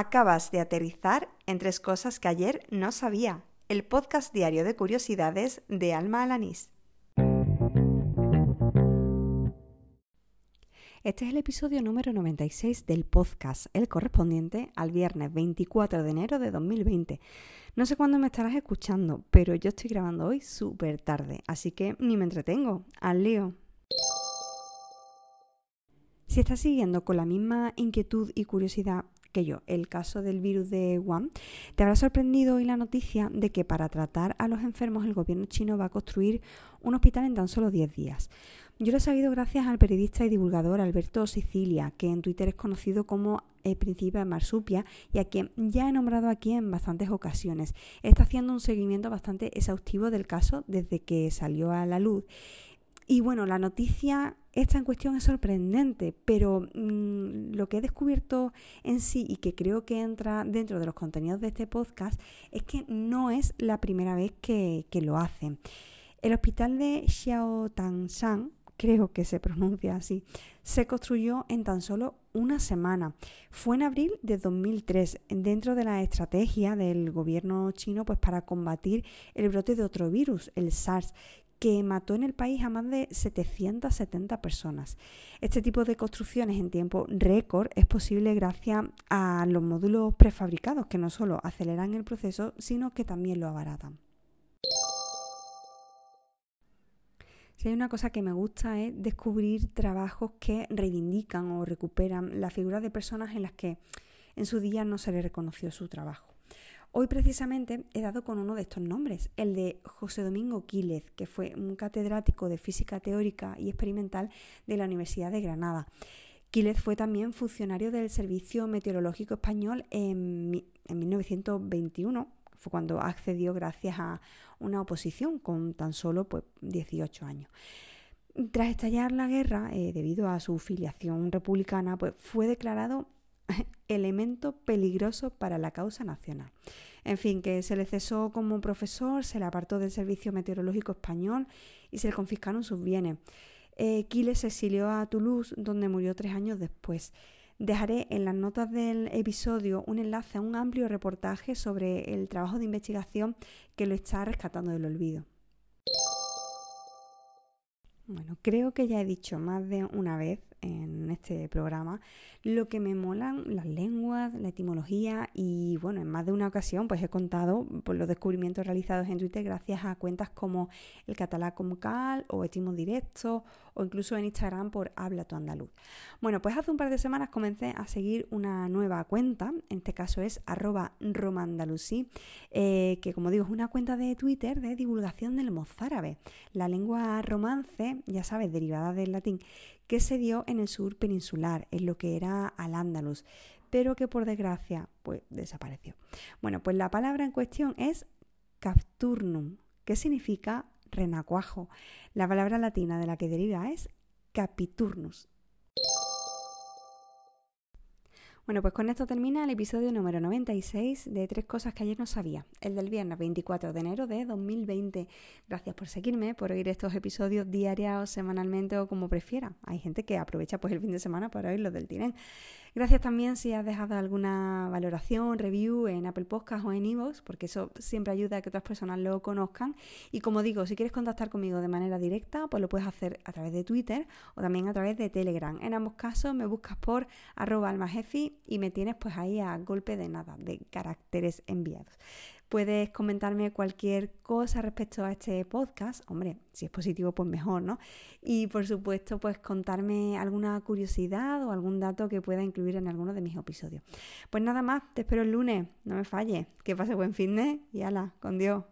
Acabas de aterrizar en tres cosas que ayer no sabía. El podcast diario de curiosidades de Alma Alanís. Este es el episodio número 96 del podcast, el correspondiente al viernes 24 de enero de 2020. No sé cuándo me estarás escuchando, pero yo estoy grabando hoy súper tarde, así que ni me entretengo. Al lío. Si estás siguiendo con la misma inquietud y curiosidad que yo el caso del virus de Wuhan, te habrá sorprendido hoy la noticia de que para tratar a los enfermos el gobierno chino va a construir un hospital en tan solo 10 días. Yo lo he sabido gracias al periodista y divulgador Alberto Sicilia, que en Twitter es conocido como el príncipe Marsupia y a quien ya he nombrado aquí en bastantes ocasiones. Está haciendo un seguimiento bastante exhaustivo del caso desde que salió a la luz. Y bueno, la noticia esta en cuestión es sorprendente, pero mm, lo que he descubierto en sí y que creo que entra dentro de los contenidos de este podcast es que no es la primera vez que, que lo hacen. El hospital de Xiaotangshan creo que se pronuncia así, se construyó en tan solo una semana. Fue en abril de 2003, dentro de la estrategia del gobierno chino pues, para combatir el brote de otro virus, el SARS, que mató en el país a más de 770 personas. Este tipo de construcciones en tiempo récord es posible gracias a los módulos prefabricados que no solo aceleran el proceso, sino que también lo abaratan. Si hay una cosa que me gusta es descubrir trabajos que reivindican o recuperan la figura de personas en las que en su día no se le reconoció su trabajo. Hoy precisamente he dado con uno de estos nombres, el de José Domingo Quílez, que fue un catedrático de física teórica y experimental de la Universidad de Granada. Quílez fue también funcionario del Servicio Meteorológico Español en, en 1921 fue cuando accedió gracias a una oposición con tan solo pues, 18 años. Tras estallar la guerra, eh, debido a su filiación republicana, pues, fue declarado elemento peligroso para la causa nacional. En fin, que se le cesó como profesor, se le apartó del Servicio Meteorológico Español y se le confiscaron sus bienes. Eh, Quiles se exilió a Toulouse, donde murió tres años después. Dejaré en las notas del episodio un enlace a un amplio reportaje sobre el trabajo de investigación que lo está rescatando del olvido. Bueno, creo que ya he dicho más de una vez en este programa lo que me molan las lenguas, la etimología y bueno, en más de una ocasión pues he contado por los descubrimientos realizados en Twitter gracias a cuentas como el catalán como cal o Etimo Directo o incluso en Instagram por Habla tu Andaluz. Bueno, pues hace un par de semanas comencé a seguir una nueva cuenta, en este caso es arroba romandalusí, eh, que como digo es una cuenta de Twitter de divulgación del mozárabe, la lengua romance, ya sabes, derivada del latín, que se dio en el sur peninsular, en lo que era al-Ándalus, pero que por desgracia pues desapareció. Bueno, pues la palabra en cuestión es capturnum, que significa renacuajo. La palabra latina de la que deriva es capiturnus. Bueno, pues con esto termina el episodio número 96 de Tres Cosas que ayer no sabía, el del viernes 24 de enero de 2020. Gracias por seguirme, por oír estos episodios diarios o semanalmente o como prefiera. Hay gente que aprovecha pues el fin de semana para oír los del tirén. Gracias también si has dejado alguna valoración, review en Apple Podcast o en Evox, porque eso siempre ayuda a que otras personas lo conozcan. Y como digo, si quieres contactar conmigo de manera directa, pues lo puedes hacer a través de Twitter o también a través de Telegram. En ambos casos me buscas por arroba almajefi y me tienes pues ahí a golpe de nada, de caracteres enviados. Puedes comentarme cualquier cosa respecto a este podcast. Hombre, si es positivo, pues mejor, ¿no? Y por supuesto, pues contarme alguna curiosidad o algún dato que pueda incluir en alguno de mis episodios. Pues nada más, te espero el lunes. No me falles. Que pase buen fin de y ala, con Dios.